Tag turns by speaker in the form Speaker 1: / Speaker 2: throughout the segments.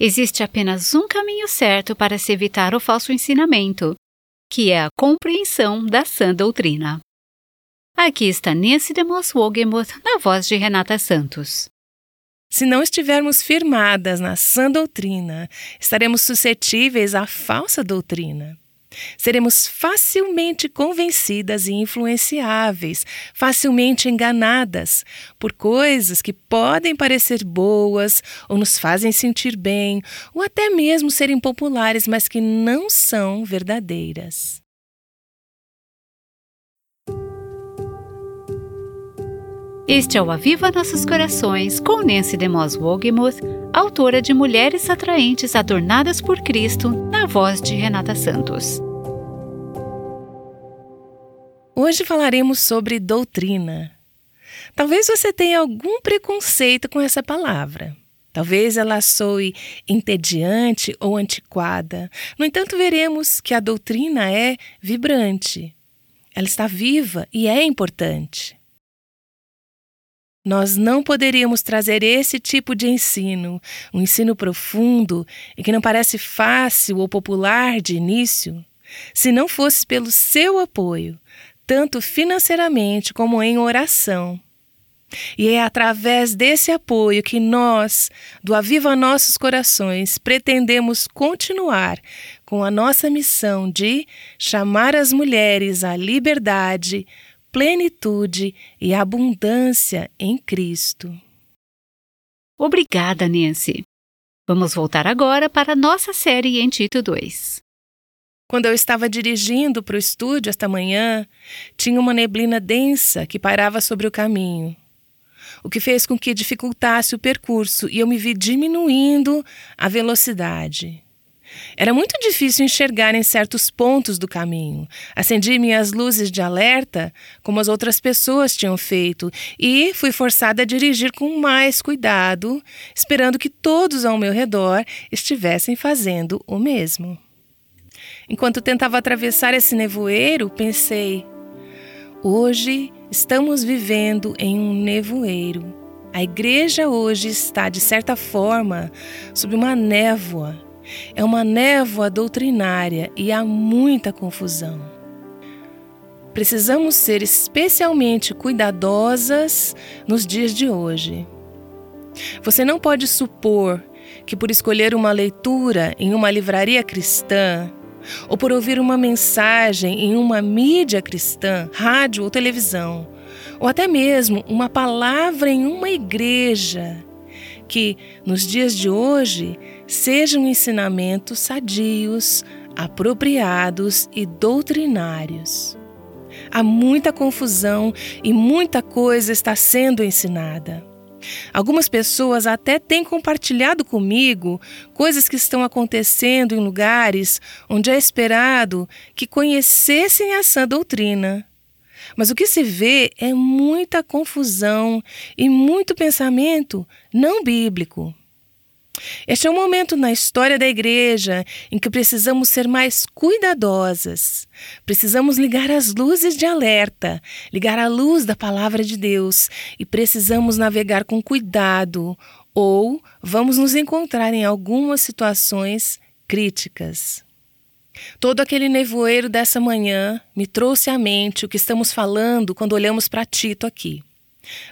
Speaker 1: Existe apenas um caminho certo para se evitar o falso ensinamento, que é a compreensão da sã doutrina. Aqui está Nancy de Moss Wogemuth na voz de Renata Santos.
Speaker 2: Se não estivermos firmadas na sã doutrina, estaremos suscetíveis à falsa doutrina. Seremos facilmente convencidas e influenciáveis, facilmente enganadas por coisas que podem parecer boas ou nos fazem sentir bem, ou até mesmo serem populares, mas que não são verdadeiras.
Speaker 1: Este é o Aviva Nossos Corações com Nancy DeMoss Wogemuth, autora de Mulheres Atraentes Adornadas por Cristo, na voz de Renata Santos.
Speaker 2: Hoje falaremos sobre doutrina. Talvez você tenha algum preconceito com essa palavra. Talvez ela soe entediante ou antiquada. No entanto, veremos que a doutrina é vibrante. Ela está viva e é importante. Nós não poderíamos trazer esse tipo de ensino, um ensino profundo e que não parece fácil ou popular de início, se não fosse pelo seu apoio, tanto financeiramente como em oração. E é através desse apoio que nós, do Aviva Nossos Corações, pretendemos continuar com a nossa missão de chamar as mulheres à liberdade, plenitude e abundância em Cristo.
Speaker 1: Obrigada, Nancy. Vamos voltar agora para a nossa série em Tito 2.
Speaker 2: Quando eu estava dirigindo para o estúdio esta manhã, tinha uma neblina densa que pairava sobre o caminho, o que fez com que dificultasse o percurso e eu me vi diminuindo a velocidade. Era muito difícil enxergar em certos pontos do caminho. Acendi minhas luzes de alerta, como as outras pessoas tinham feito, e fui forçada a dirigir com mais cuidado, esperando que todos ao meu redor estivessem fazendo o mesmo. Enquanto tentava atravessar esse nevoeiro, pensei: hoje estamos vivendo em um nevoeiro. A igreja hoje está, de certa forma, sob uma névoa é uma névoa doutrinária e há muita confusão. Precisamos ser especialmente cuidadosas nos dias de hoje. Você não pode supor que, por escolher uma leitura em uma livraria cristã, ou por ouvir uma mensagem em uma mídia cristã, rádio ou televisão, ou até mesmo uma palavra em uma igreja, que, nos dias de hoje, sejam ensinamentos sadios, apropriados e doutrinários. Há muita confusão e muita coisa está sendo ensinada. Algumas pessoas até têm compartilhado comigo coisas que estão acontecendo em lugares onde é esperado que conhecessem a sã doutrina. Mas o que se vê é muita confusão e muito pensamento não bíblico. Este é um momento na história da igreja em que precisamos ser mais cuidadosas. Precisamos ligar as luzes de alerta, ligar a luz da palavra de Deus e precisamos navegar com cuidado ou vamos nos encontrar em algumas situações críticas. Todo aquele nevoeiro dessa manhã me trouxe à mente o que estamos falando quando olhamos para Tito aqui.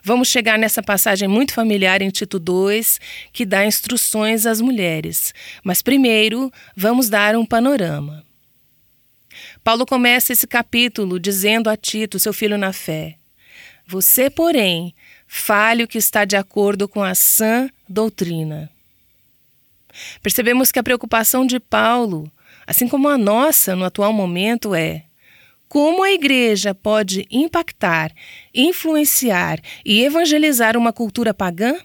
Speaker 2: Vamos chegar nessa passagem muito familiar em Tito 2, que dá instruções às mulheres. Mas primeiro, vamos dar um panorama. Paulo começa esse capítulo dizendo a Tito, seu filho na fé: Você, porém, fale o que está de acordo com a sã doutrina. Percebemos que a preocupação de Paulo assim como a nossa no atual momento é como a igreja pode impactar, influenciar e evangelizar uma cultura pagã?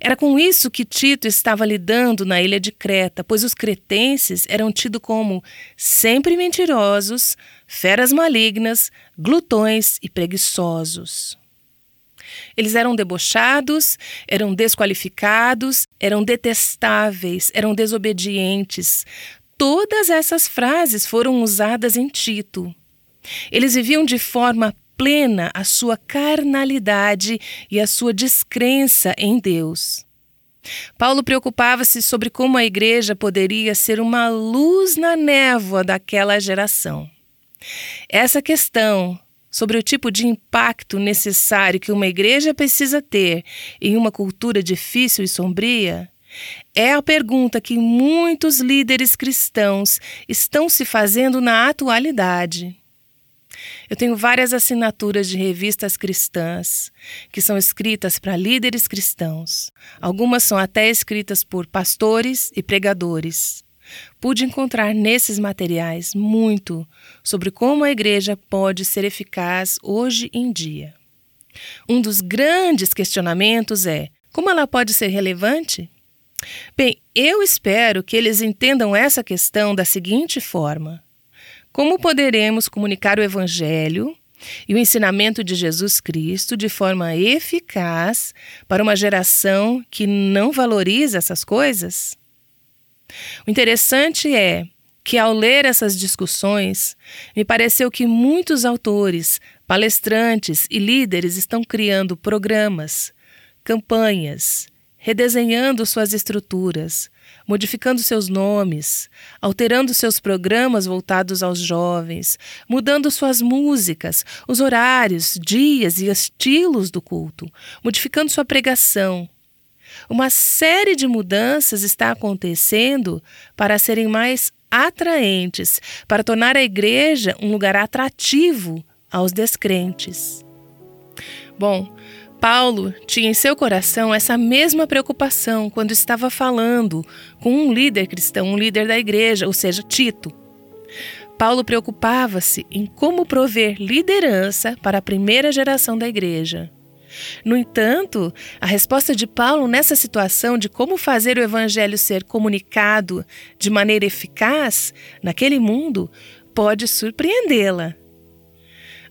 Speaker 2: Era com isso que Tito estava lidando na ilha de Creta, pois os cretenses eram tidos como sempre mentirosos, feras malignas, glutões e preguiçosos. Eles eram debochados, eram desqualificados, eram detestáveis, eram desobedientes, Todas essas frases foram usadas em Tito. Eles viviam de forma plena a sua carnalidade e a sua descrença em Deus. Paulo preocupava-se sobre como a igreja poderia ser uma luz na névoa daquela geração. Essa questão sobre o tipo de impacto necessário que uma igreja precisa ter em uma cultura difícil e sombria é a pergunta que muitos líderes cristãos estão se fazendo na atualidade. Eu tenho várias assinaturas de revistas cristãs que são escritas para líderes cristãos. Algumas são até escritas por pastores e pregadores. Pude encontrar nesses materiais muito sobre como a igreja pode ser eficaz hoje em dia. Um dos grandes questionamentos é: como ela pode ser relevante? Bem, eu espero que eles entendam essa questão da seguinte forma: como poderemos comunicar o Evangelho e o ensinamento de Jesus Cristo de forma eficaz para uma geração que não valoriza essas coisas? O interessante é que, ao ler essas discussões, me pareceu que muitos autores, palestrantes e líderes estão criando programas, campanhas, redesenhando suas estruturas, modificando seus nomes, alterando seus programas voltados aos jovens, mudando suas músicas, os horários, dias e estilos do culto, modificando sua pregação. Uma série de mudanças está acontecendo para serem mais atraentes, para tornar a igreja um lugar atrativo aos descrentes. Bom, Paulo tinha em seu coração essa mesma preocupação quando estava falando com um líder cristão, um líder da igreja, ou seja, Tito. Paulo preocupava-se em como prover liderança para a primeira geração da igreja. No entanto, a resposta de Paulo nessa situação de como fazer o evangelho ser comunicado de maneira eficaz naquele mundo pode surpreendê-la.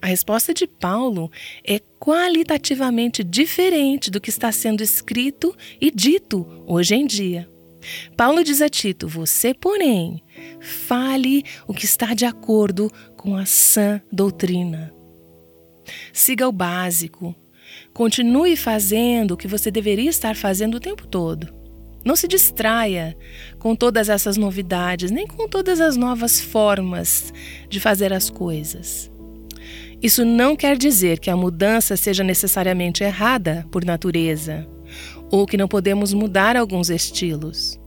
Speaker 2: A resposta de Paulo é qualitativamente diferente do que está sendo escrito e dito hoje em dia. Paulo diz a Tito: Você, porém, fale o que está de acordo com a sã doutrina. Siga o básico. Continue fazendo o que você deveria estar fazendo o tempo todo. Não se distraia com todas essas novidades, nem com todas as novas formas de fazer as coisas. Isso não quer dizer que a mudança seja necessariamente errada por natureza, ou que não podemos mudar alguns estilos.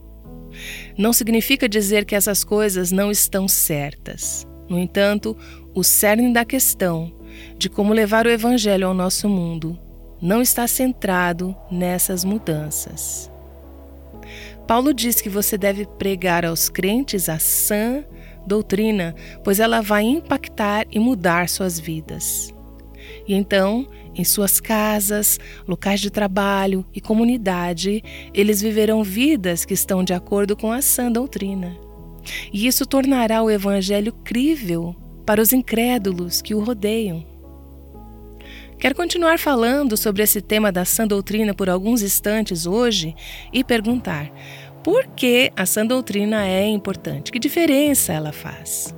Speaker 2: Não significa dizer que essas coisas não estão certas. No entanto, o cerne da questão de como levar o Evangelho ao nosso mundo não está centrado nessas mudanças. Paulo diz que você deve pregar aos crentes a sã doutrina, pois ela vai impactar e mudar suas vidas. E então, em suas casas, locais de trabalho e comunidade, eles viverão vidas que estão de acordo com a sã doutrina. E isso tornará o Evangelho crível para os incrédulos que o rodeiam. Quero continuar falando sobre esse tema da sã doutrina por alguns instantes hoje e perguntar: por que a sã doutrina é importante? Que diferença ela faz?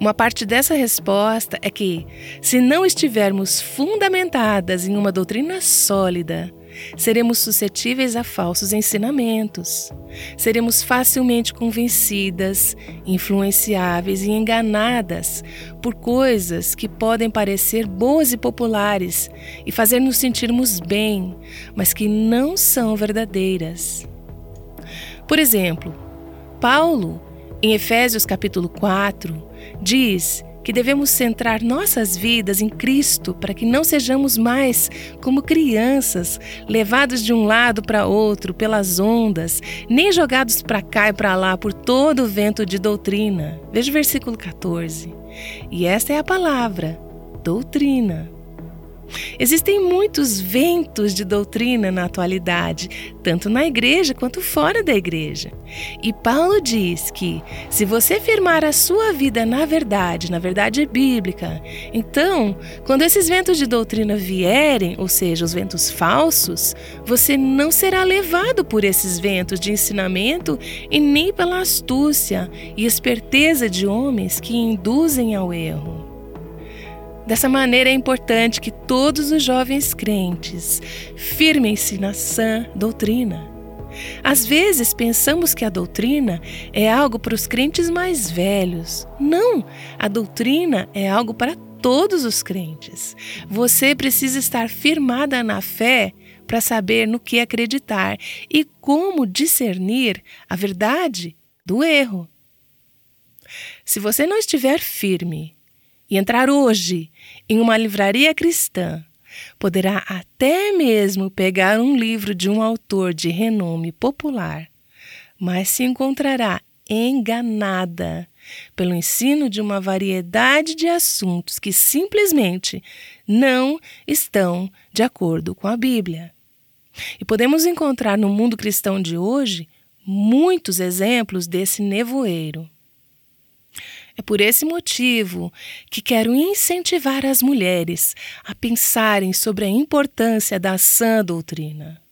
Speaker 2: Uma parte dessa resposta é que, se não estivermos fundamentadas em uma doutrina sólida, seremos suscetíveis a falsos ensinamentos. Seremos facilmente convencidas, influenciáveis e enganadas por coisas que podem parecer boas e populares e fazer nos sentirmos bem, mas que não são verdadeiras. Por exemplo, Paulo, em Efésios capítulo 4, diz que devemos centrar nossas vidas em Cristo para que não sejamos mais como crianças, levados de um lado para outro pelas ondas, nem jogados para cá e para lá por todo o vento de doutrina. Veja o versículo 14. E esta é a palavra, doutrina. Existem muitos ventos de doutrina na atualidade, tanto na igreja quanto fora da igreja. E Paulo diz que, se você firmar a sua vida na verdade, na verdade bíblica, então, quando esses ventos de doutrina vierem, ou seja, os ventos falsos, você não será levado por esses ventos de ensinamento e nem pela astúcia e esperteza de homens que induzem ao erro. Dessa maneira é importante que todos os jovens crentes firmem-se na sã doutrina. Às vezes pensamos que a doutrina é algo para os crentes mais velhos. Não, a doutrina é algo para todos os crentes. Você precisa estar firmada na fé para saber no que acreditar e como discernir a verdade do erro. Se você não estiver firme e entrar hoje em uma livraria cristã, poderá até mesmo pegar um livro de um autor de renome popular, mas se encontrará enganada pelo ensino de uma variedade de assuntos que simplesmente não estão de acordo com a Bíblia. E podemos encontrar no mundo cristão de hoje muitos exemplos desse nevoeiro. É por esse motivo que quero incentivar as mulheres a pensarem sobre a importância da sã doutrina.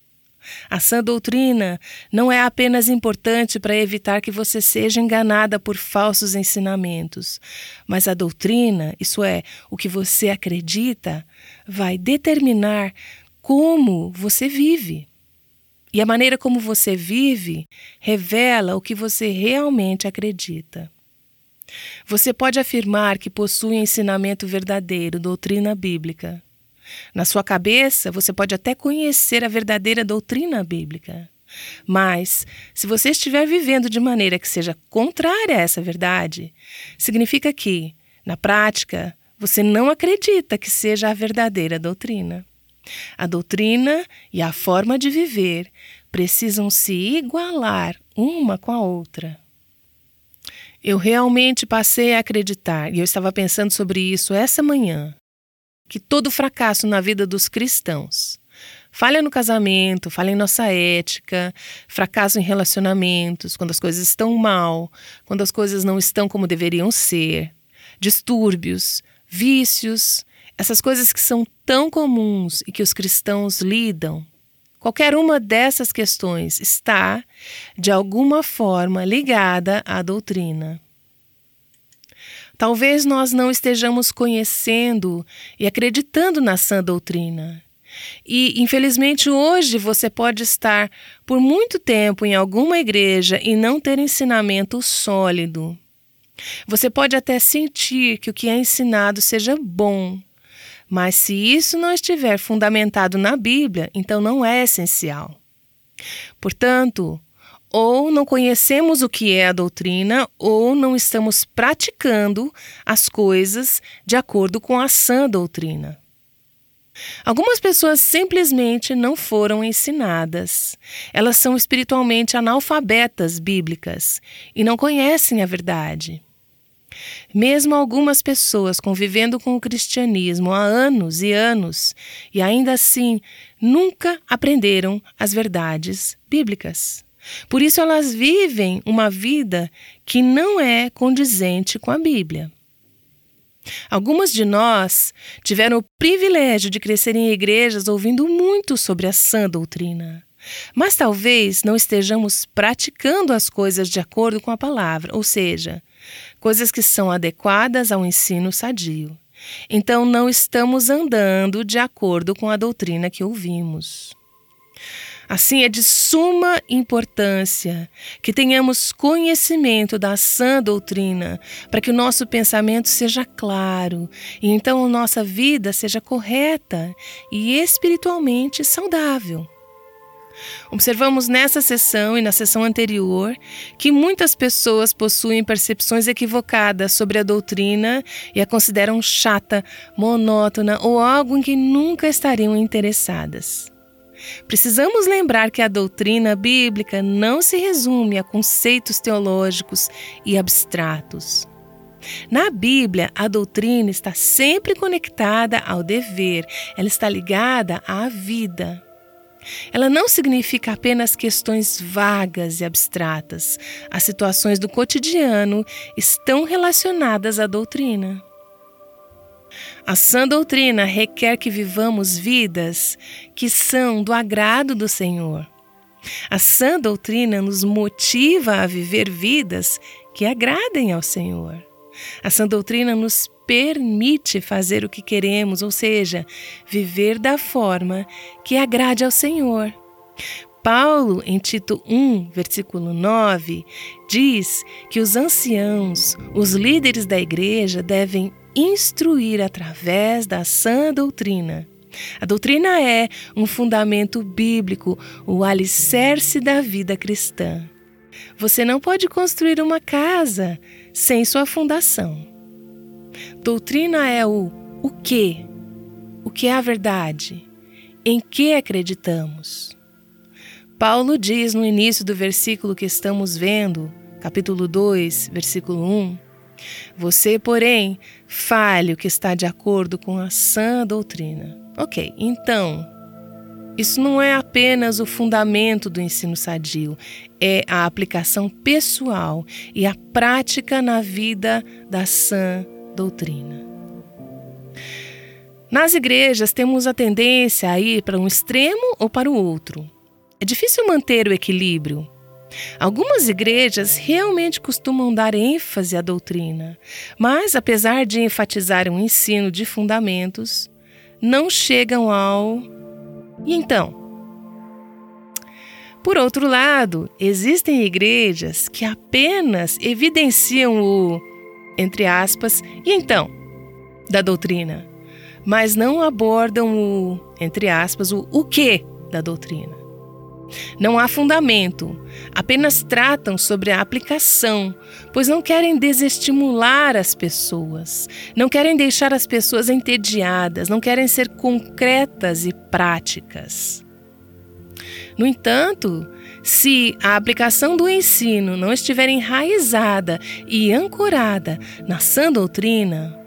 Speaker 2: A sã doutrina não é apenas importante para evitar que você seja enganada por falsos ensinamentos, mas a doutrina, isso é, o que você acredita, vai determinar como você vive. E a maneira como você vive revela o que você realmente acredita. Você pode afirmar que possui ensinamento verdadeiro, doutrina bíblica. Na sua cabeça, você pode até conhecer a verdadeira doutrina bíblica. Mas, se você estiver vivendo de maneira que seja contrária a essa verdade, significa que, na prática, você não acredita que seja a verdadeira doutrina. A doutrina e a forma de viver precisam se igualar uma com a outra. Eu realmente passei a acreditar, e eu estava pensando sobre isso essa manhã, que todo fracasso na vida dos cristãos, falha no casamento, falha em nossa ética, fracasso em relacionamentos, quando as coisas estão mal, quando as coisas não estão como deveriam ser, distúrbios, vícios, essas coisas que são tão comuns e que os cristãos lidam. Qualquer uma dessas questões está, de alguma forma, ligada à doutrina. Talvez nós não estejamos conhecendo e acreditando na sã doutrina. E, infelizmente, hoje você pode estar por muito tempo em alguma igreja e não ter ensinamento sólido. Você pode até sentir que o que é ensinado seja bom, mas se isso não estiver fundamentado na Bíblia, então não é essencial. Portanto, ou não conhecemos o que é a doutrina, ou não estamos praticando as coisas de acordo com a sã doutrina. Algumas pessoas simplesmente não foram ensinadas. Elas são espiritualmente analfabetas bíblicas e não conhecem a verdade. Mesmo algumas pessoas convivendo com o cristianismo há anos e anos e ainda assim nunca aprenderam as verdades bíblicas. Por isso elas vivem uma vida que não é condizente com a Bíblia. Algumas de nós tiveram o privilégio de crescer em igrejas ouvindo muito sobre a sã doutrina. Mas talvez não estejamos praticando as coisas de acordo com a palavra, ou seja, coisas que são adequadas ao ensino sadio. Então não estamos andando de acordo com a doutrina que ouvimos. Assim, é de suma importância que tenhamos conhecimento da sã doutrina, para que o nosso pensamento seja claro e então a nossa vida seja correta e espiritualmente saudável. Observamos nessa sessão e na sessão anterior que muitas pessoas possuem percepções equivocadas sobre a doutrina e a consideram chata, monótona ou algo em que nunca estariam interessadas. Precisamos lembrar que a doutrina bíblica não se resume a conceitos teológicos e abstratos. Na Bíblia, a doutrina está sempre conectada ao dever, ela está ligada à vida. Ela não significa apenas questões vagas e abstratas. As situações do cotidiano estão relacionadas à doutrina. A sã doutrina requer que vivamos vidas que são do agrado do Senhor. A sã doutrina nos motiva a viver vidas que agradem ao Senhor. A sã doutrina nos permite fazer o que queremos, ou seja, viver da forma que agrade ao Senhor. Paulo, em Tito 1, versículo 9, diz que os anciãos, os líderes da igreja, devem instruir através da sã doutrina. A doutrina é um fundamento bíblico, o alicerce da vida cristã. Você não pode construir uma casa sem sua fundação. Doutrina é o o que, o que é a verdade, em que acreditamos. Paulo diz no início do versículo que estamos vendo, capítulo 2, versículo 1, você, porém, fale o que está de acordo com a sã doutrina. Ok, então, isso não é apenas o fundamento do ensino sadio, é a aplicação pessoal e a prática na vida da sã doutrina. Nas igrejas, temos a tendência a ir para um extremo ou para o outro. É difícil manter o equilíbrio. Algumas igrejas realmente costumam dar ênfase à doutrina, mas, apesar de enfatizar um ensino de fundamentos, não chegam ao. E então? Por outro lado, existem igrejas que apenas evidenciam o, entre aspas, e então, da doutrina, mas não abordam o, entre aspas, o o que da doutrina. Não há fundamento, apenas tratam sobre a aplicação, pois não querem desestimular as pessoas, não querem deixar as pessoas entediadas, não querem ser concretas e práticas. No entanto, se a aplicação do ensino não estiver enraizada e ancorada na sã doutrina,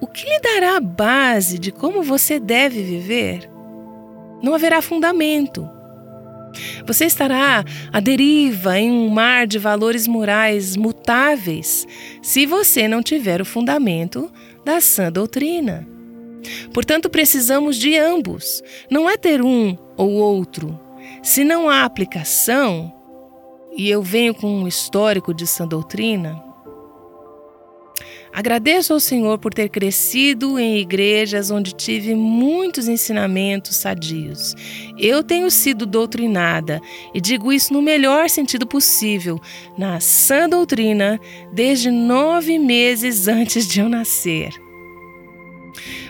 Speaker 2: o que lhe dará a base de como você deve viver? Não haverá fundamento você estará à deriva em um mar de valores morais mutáveis se você não tiver o fundamento da sã doutrina. Portanto, precisamos de ambos. Não é ter um ou outro. Se não há aplicação, e eu venho com um histórico de sã doutrina, Agradeço ao Senhor por ter crescido em igrejas onde tive muitos ensinamentos sadios. Eu tenho sido doutrinada, e digo isso no melhor sentido possível, na sã doutrina, desde nove meses antes de eu nascer.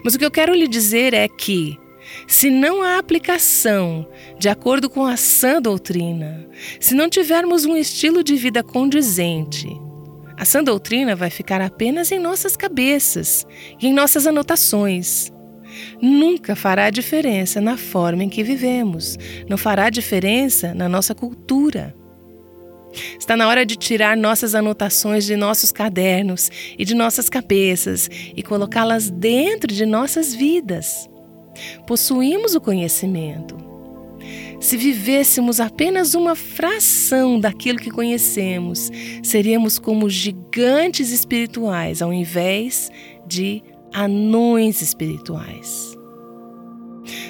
Speaker 2: Mas o que eu quero lhe dizer é que, se não há aplicação de acordo com a sã doutrina, se não tivermos um estilo de vida condizente, a sã doutrina vai ficar apenas em nossas cabeças e em nossas anotações. Nunca fará diferença na forma em que vivemos, não fará diferença na nossa cultura. Está na hora de tirar nossas anotações de nossos cadernos e de nossas cabeças e colocá-las dentro de nossas vidas. Possuímos o conhecimento, se vivêssemos apenas uma fração daquilo que conhecemos, seríamos como gigantes espirituais ao invés de anões espirituais.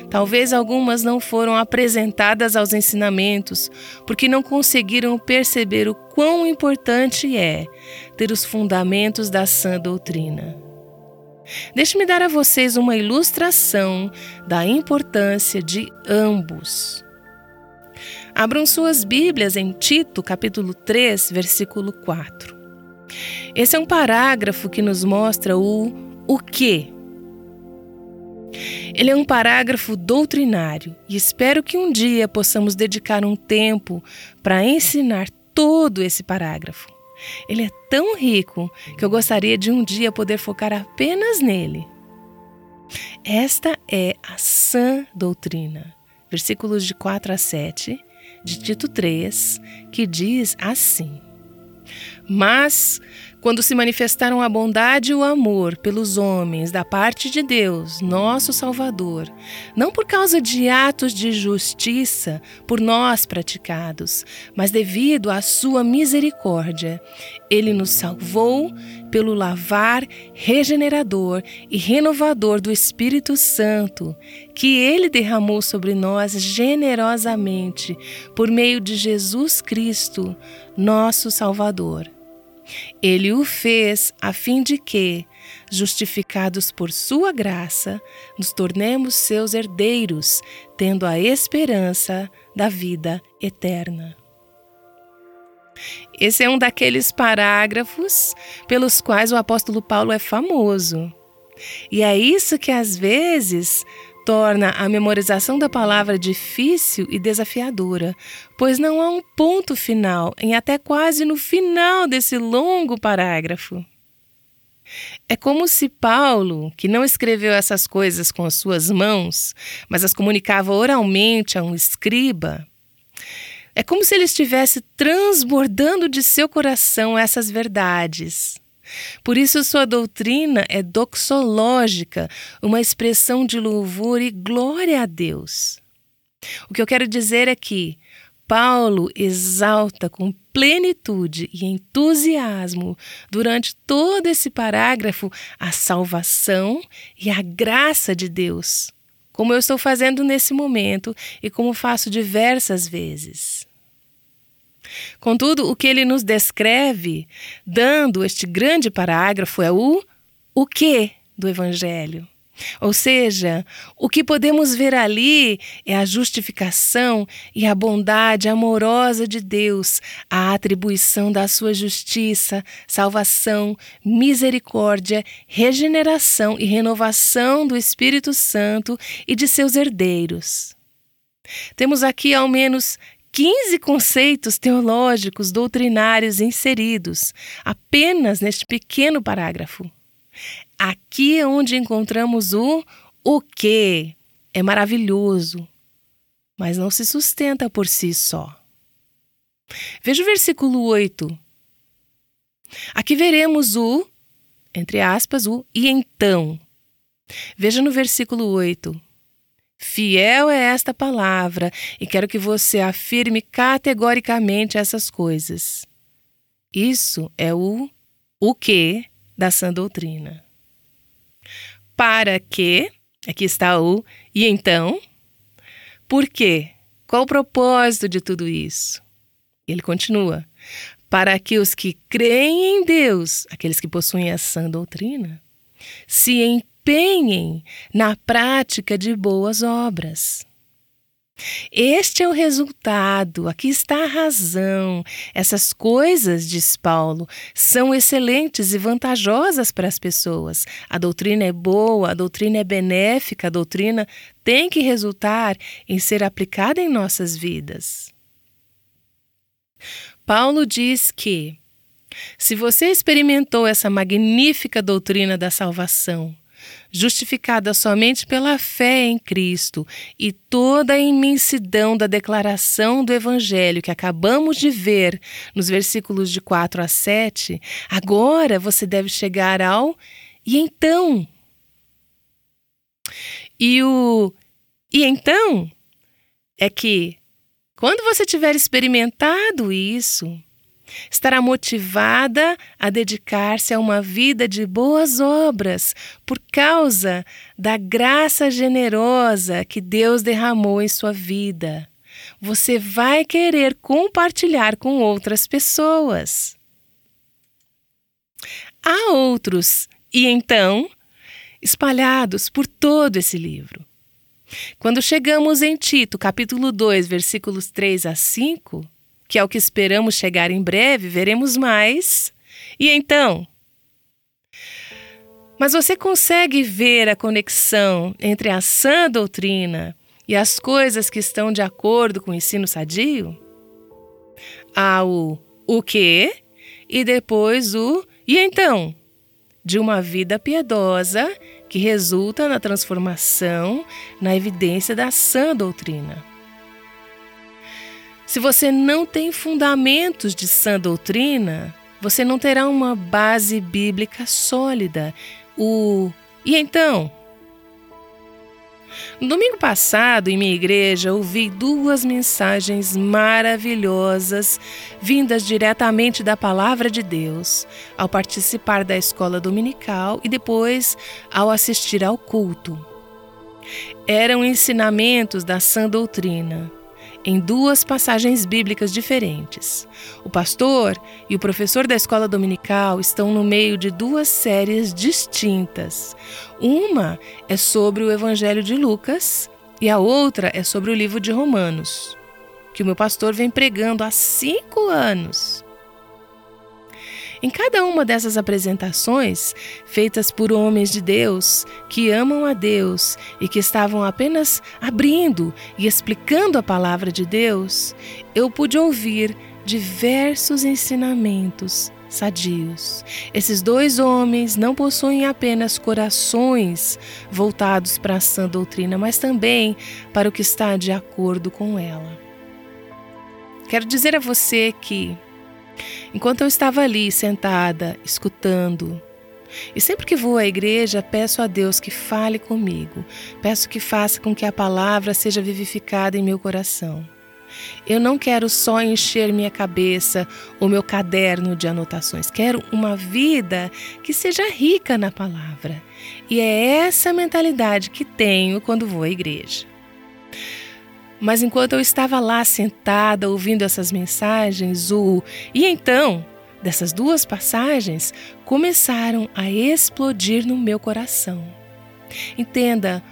Speaker 2: Talvez algumas não foram apresentadas aos ensinamentos porque não conseguiram perceber o quão importante é ter os fundamentos da sã doutrina. Deixe-me dar a vocês uma ilustração da importância de ambos. Abram suas Bíblias em Tito, capítulo 3, versículo 4. Esse é um parágrafo que nos mostra o o que. Ele é um parágrafo doutrinário e espero que um dia possamos dedicar um tempo para ensinar todo esse parágrafo. Ele é tão rico que eu gostaria de um dia poder focar apenas nele. Esta é a sã doutrina. Versículos de 4 a 7 de Tito 3, que diz assim: Mas quando se manifestaram a bondade e o amor pelos homens da parte de Deus, nosso Salvador, não por causa de atos de justiça por nós praticados, mas devido à sua misericórdia, ele nos salvou pelo lavar regenerador e renovador do Espírito Santo, que ele derramou sobre nós generosamente por meio de Jesus Cristo, nosso Salvador ele o fez a fim de que, justificados por Sua graça, nos tornemos seus herdeiros, tendo a esperança da vida eterna. Esse é um daqueles parágrafos pelos quais o apóstolo Paulo é famoso. E é isso que às vezes torna a memorização da palavra difícil e desafiadora, pois não há um ponto final em até quase no final desse longo parágrafo. É como se Paulo, que não escreveu essas coisas com as suas mãos, mas as comunicava oralmente a um escriba, é como se ele estivesse transbordando de seu coração essas verdades. Por isso, sua doutrina é doxológica, uma expressão de louvor e glória a Deus. O que eu quero dizer é que Paulo exalta com plenitude e entusiasmo durante todo esse parágrafo a salvação e a graça de Deus, como eu estou fazendo nesse momento e como faço diversas vezes. Contudo, o que ele nos descreve, dando este grande parágrafo, é o o que do Evangelho. Ou seja, o que podemos ver ali é a justificação e a bondade amorosa de Deus, a atribuição da sua justiça, salvação, misericórdia, regeneração e renovação do Espírito Santo e de seus herdeiros. Temos aqui ao menos 15 conceitos teológicos doutrinários inseridos apenas neste pequeno parágrafo. Aqui é onde encontramos o o que. É maravilhoso, mas não se sustenta por si só. Veja o versículo 8. Aqui veremos o, entre aspas, o e então. Veja no versículo 8. Fiel é esta palavra e quero que você afirme categoricamente essas coisas. Isso é o o que da sã doutrina. Para que, aqui está o e então, por quê? Qual o propósito de tudo isso? Ele continua: para que os que creem em Deus, aqueles que possuem a sã doutrina, se empenhem na prática de boas obras. Este é o resultado, aqui está a razão. Essas coisas, diz Paulo, são excelentes e vantajosas para as pessoas. A doutrina é boa, a doutrina é benéfica, a doutrina tem que resultar em ser aplicada em nossas vidas. Paulo diz que, se você experimentou essa magnífica doutrina da salvação, justificada somente pela fé em Cristo e toda a imensidão da declaração do Evangelho que acabamos de ver nos versículos de 4 a 7, agora você deve chegar ao e então. E o e então é que, quando você tiver experimentado isso, estará motivada a dedicar-se a uma vida de boas obras por causa da graça generosa que Deus derramou em sua vida. Você vai querer compartilhar com outras pessoas. Há outros, e então, espalhados por todo esse livro. Quando chegamos em Tito, capítulo 2, versículos 3 a 5, que é o que esperamos chegar em breve, veremos mais. E então? Mas você consegue ver a conexão entre a sã doutrina e as coisas que estão de acordo com o ensino sadio? Há o o que e depois o e então? De uma vida piedosa que resulta na transformação, na evidência da sã doutrina. Se você não tem fundamentos de sã doutrina, você não terá uma base bíblica sólida. O e então? No domingo passado, em minha igreja, ouvi duas mensagens maravilhosas vindas diretamente da Palavra de Deus, ao participar da escola dominical e depois ao assistir ao culto. Eram ensinamentos da sã doutrina em duas passagens bíblicas diferentes. O pastor e o professor da escola dominical estão no meio de duas séries distintas. Uma é sobre o Evangelho de Lucas e a outra é sobre o livro de Romanos, que o meu pastor vem pregando há cinco anos. Em cada uma dessas apresentações, feitas por homens de Deus que amam a Deus e que estavam apenas abrindo e explicando a palavra de Deus, eu pude ouvir diversos ensinamentos sadios. Esses dois homens não possuem apenas corações voltados para a sã doutrina, mas também para o que está de acordo com ela. Quero dizer a você que Enquanto eu estava ali sentada, escutando, e sempre que vou à igreja, peço a Deus que fale comigo, peço que faça com que a palavra seja vivificada em meu coração. Eu não quero só encher minha cabeça ou meu caderno de anotações, quero uma vida que seja rica na palavra. E é essa mentalidade que tenho quando vou à igreja. Mas enquanto eu estava lá sentada ouvindo essas mensagens, o e então dessas duas passagens começaram a explodir no meu coração. Entenda,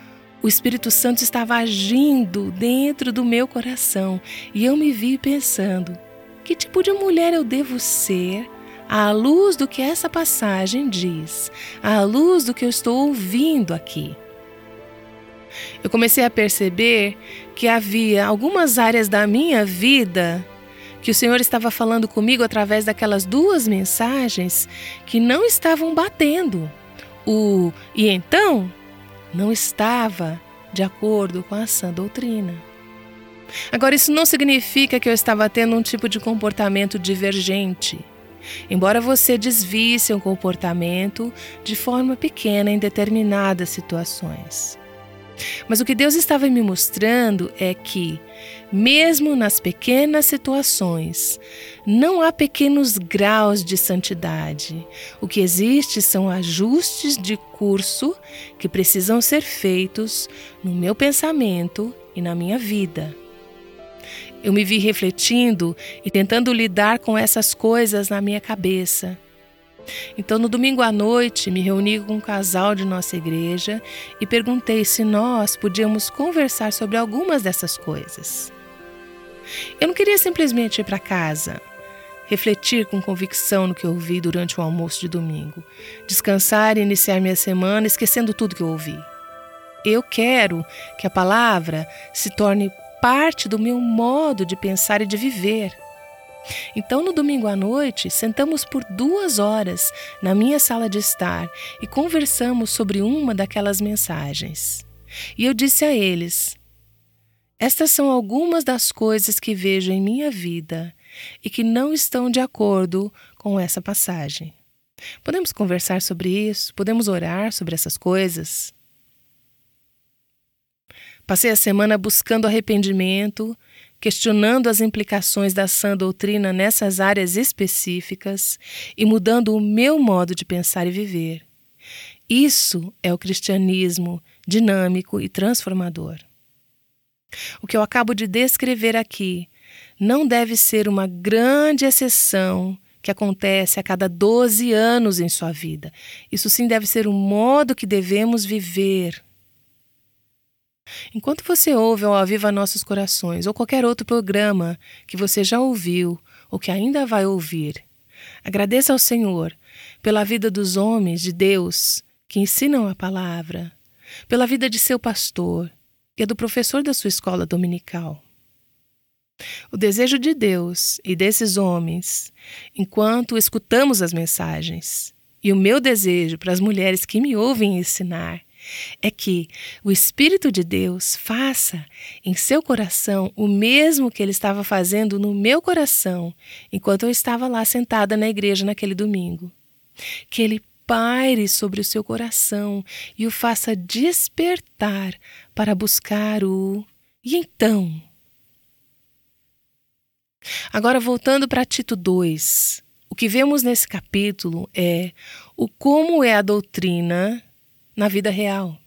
Speaker 2: o Espírito Santo estava agindo dentro do meu coração e eu me vi pensando: que tipo de mulher eu devo ser à luz do que essa passagem diz, à luz do que eu estou ouvindo aqui? eu comecei a perceber que havia algumas áreas da minha vida que o Senhor estava falando comigo através daquelas duas mensagens que não estavam batendo. O e então não estava de acordo com a sã doutrina. Agora, isso não significa que eu estava tendo um tipo de comportamento divergente. Embora você desvie seu comportamento de forma pequena em determinadas situações. Mas o que Deus estava me mostrando é que, mesmo nas pequenas situações, não há pequenos graus de santidade. O que existe são ajustes de curso que precisam ser feitos no meu pensamento e na minha vida. Eu me vi refletindo e tentando lidar com essas coisas na minha cabeça. Então, no domingo à noite, me reuni com um casal de nossa igreja e perguntei se nós podíamos conversar sobre algumas dessas coisas. Eu não queria simplesmente ir para casa, refletir com convicção no que ouvi durante o almoço de domingo, descansar e iniciar minha semana esquecendo tudo que eu ouvi. Eu quero que a palavra se torne parte do meu modo de pensar e de viver. Então, no domingo à noite, sentamos por duas horas na minha sala de estar e conversamos sobre uma daquelas mensagens. E eu disse a eles: Estas são algumas das coisas que vejo em minha vida e que não estão de acordo com essa passagem. Podemos conversar sobre isso? Podemos orar sobre essas coisas? Passei a semana buscando arrependimento questionando as implicações da sã doutrina nessas áreas específicas e mudando o meu modo de pensar e viver. Isso é o cristianismo dinâmico e transformador. O que eu acabo de descrever aqui não deve ser uma grande exceção que acontece a cada 12 anos em sua vida. Isso sim deve ser o modo que devemos viver Enquanto você ouve ao Aviva Nossos Corações ou qualquer outro programa que você já ouviu ou que ainda vai ouvir, agradeça ao Senhor pela vida dos homens de Deus que ensinam a palavra, pela vida de seu pastor e a do professor da sua escola dominical. O desejo de Deus e desses homens, enquanto escutamos as mensagens, e o meu desejo para as mulheres que me ouvem ensinar, é que o Espírito de Deus faça em seu coração o mesmo que ele estava fazendo no meu coração enquanto eu estava lá sentada na igreja naquele domingo. Que ele paire sobre o seu coração e o faça despertar para buscar o. E então? Agora, voltando para Tito 2, o que vemos nesse capítulo é o como é a doutrina na vida real.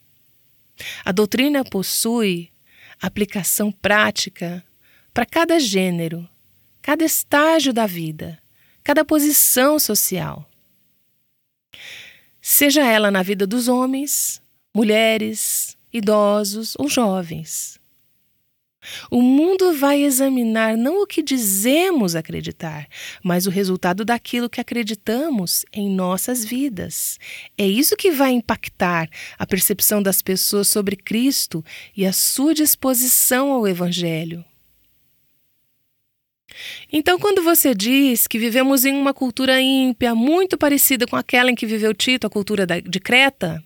Speaker 2: A doutrina possui aplicação prática para cada gênero, cada estágio da vida, cada posição social. Seja ela na vida dos homens, mulheres, idosos ou jovens. O mundo vai examinar não o que dizemos acreditar, mas o resultado daquilo que acreditamos em nossas vidas. É isso que vai impactar a percepção das pessoas sobre Cristo e a sua disposição ao Evangelho. Então, quando você diz que vivemos em uma cultura ímpia, muito parecida com aquela em que viveu Tito, a cultura de Creta,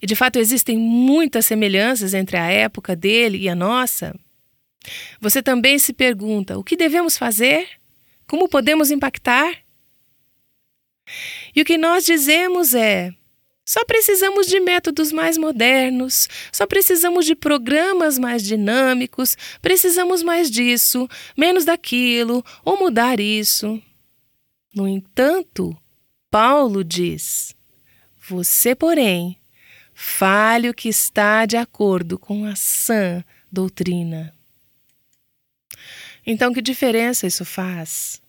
Speaker 2: e de fato existem muitas semelhanças entre a época dele e a nossa, você também se pergunta: o que devemos fazer? Como podemos impactar? E o que nós dizemos é: só precisamos de métodos mais modernos, só precisamos de programas mais dinâmicos, precisamos mais disso, menos daquilo, ou mudar isso. No entanto, Paulo diz: Você, porém, fale o que está de acordo com a sã doutrina. Então, que diferença isso faz?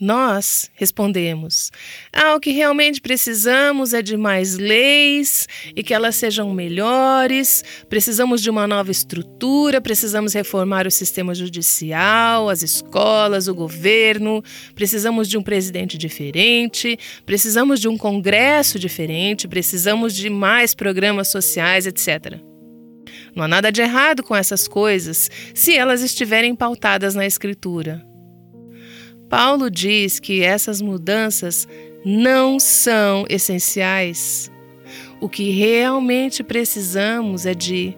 Speaker 2: Nós respondemos: ah, o que realmente precisamos é de mais leis e que elas sejam melhores, precisamos de uma nova estrutura, precisamos reformar o sistema judicial, as escolas, o governo, precisamos de um presidente diferente, precisamos de um congresso diferente, precisamos de mais programas sociais, etc. Não há nada de errado com essas coisas se elas estiverem pautadas na Escritura. Paulo diz que essas mudanças não são essenciais. O que realmente precisamos é de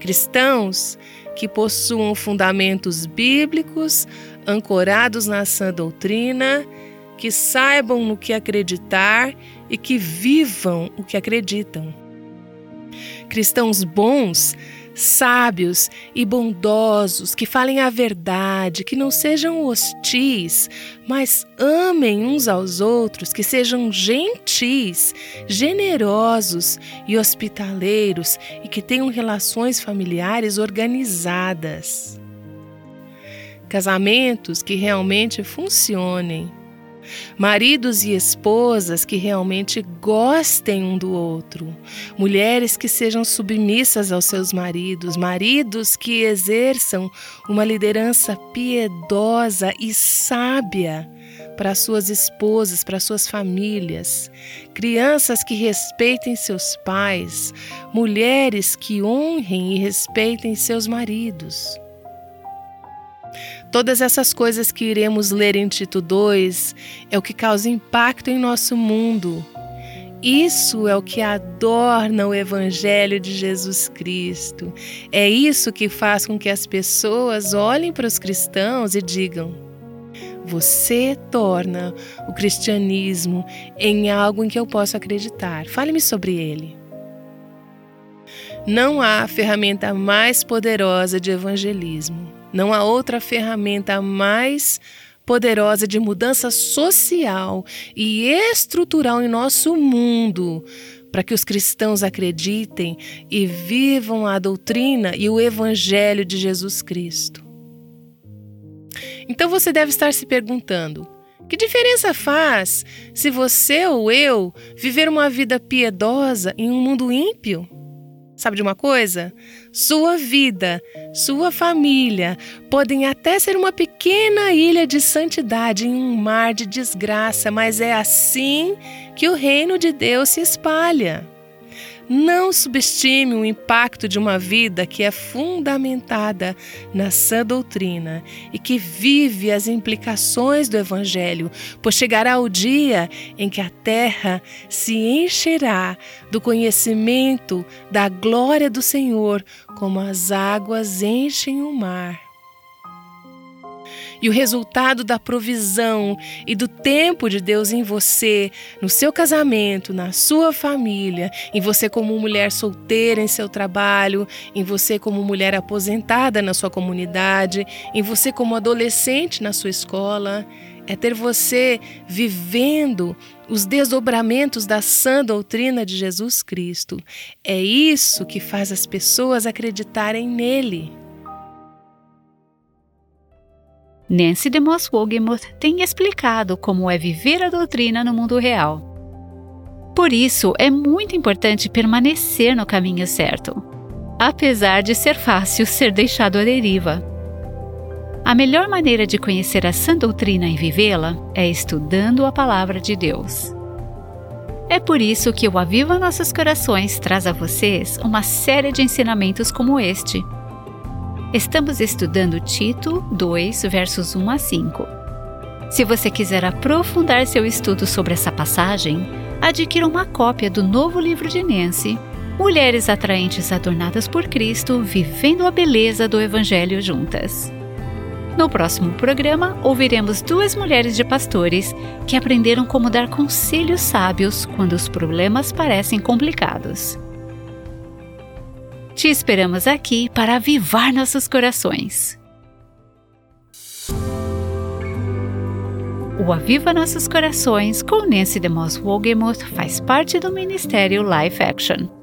Speaker 2: cristãos que possuam fundamentos bíblicos ancorados na sã doutrina, que saibam no que acreditar e que vivam o que acreditam cristãos bons, sábios e bondosos, que falem a verdade, que não sejam hostis, mas amem uns aos outros, que sejam gentis, generosos e hospitaleiros e que tenham relações familiares organizadas. Casamentos que realmente funcionem maridos e esposas que realmente gostem um do outro, mulheres que sejam submissas aos seus maridos, maridos que exerçam uma liderança piedosa e sábia para suas esposas, para suas famílias, crianças que respeitem seus pais, mulheres que honrem e respeitem seus maridos. Todas essas coisas que iremos ler em Tito 2 é o que causa impacto em nosso mundo. Isso é o que adorna o Evangelho de Jesus Cristo. É isso que faz com que as pessoas olhem para os cristãos e digam: Você torna o cristianismo em algo em que eu posso acreditar. Fale-me sobre ele. Não há ferramenta mais poderosa de evangelismo não há outra ferramenta mais poderosa de mudança social e estrutural em nosso mundo para que os cristãos acreditem e vivam a doutrina e o evangelho de Jesus Cristo. Então você deve estar se perguntando: que diferença faz se você ou eu viver uma vida piedosa em um mundo ímpio? Sabe de uma coisa? Sua vida, sua família podem até ser uma pequena ilha de santidade em um mar de desgraça, mas é assim que o reino de Deus se espalha. Não subestime o impacto de uma vida que é fundamentada na sã doutrina e que vive as implicações do Evangelho, pois chegará o dia em que a terra se encherá do conhecimento da glória do Senhor, como as águas enchem o mar e o resultado da provisão e do tempo de Deus em você, no seu casamento, na sua família, em você como mulher solteira em seu trabalho, em você como mulher aposentada na sua comunidade, em você como adolescente na sua escola, é ter você vivendo os desdobramentos da sã doutrina de Jesus Cristo. É isso que faz as pessoas acreditarem nele.
Speaker 1: Nancy DeMoss Wogemuth tem explicado como é viver a doutrina no mundo real. Por isso, é muito importante permanecer no caminho certo, apesar de ser fácil ser deixado à deriva. A melhor maneira de conhecer a sã doutrina e vivê-la é estudando a palavra de Deus. É por isso que o Aviva Nossos Corações traz a vocês uma série de ensinamentos como este Estamos estudando Tito 2, versos 1 a 5. Se você quiser aprofundar seu estudo sobre essa passagem, adquira uma cópia do novo livro de Nancy, Mulheres Atraentes Adornadas por Cristo, Vivendo a Beleza do Evangelho Juntas. No próximo programa, ouviremos duas mulheres de pastores que aprenderam como dar conselhos sábios quando os problemas parecem complicados. Te esperamos aqui para avivar nossos corações. O Aviva Nossos Corações com Nancy DeMoss Wogemuth faz parte do Ministério Life Action.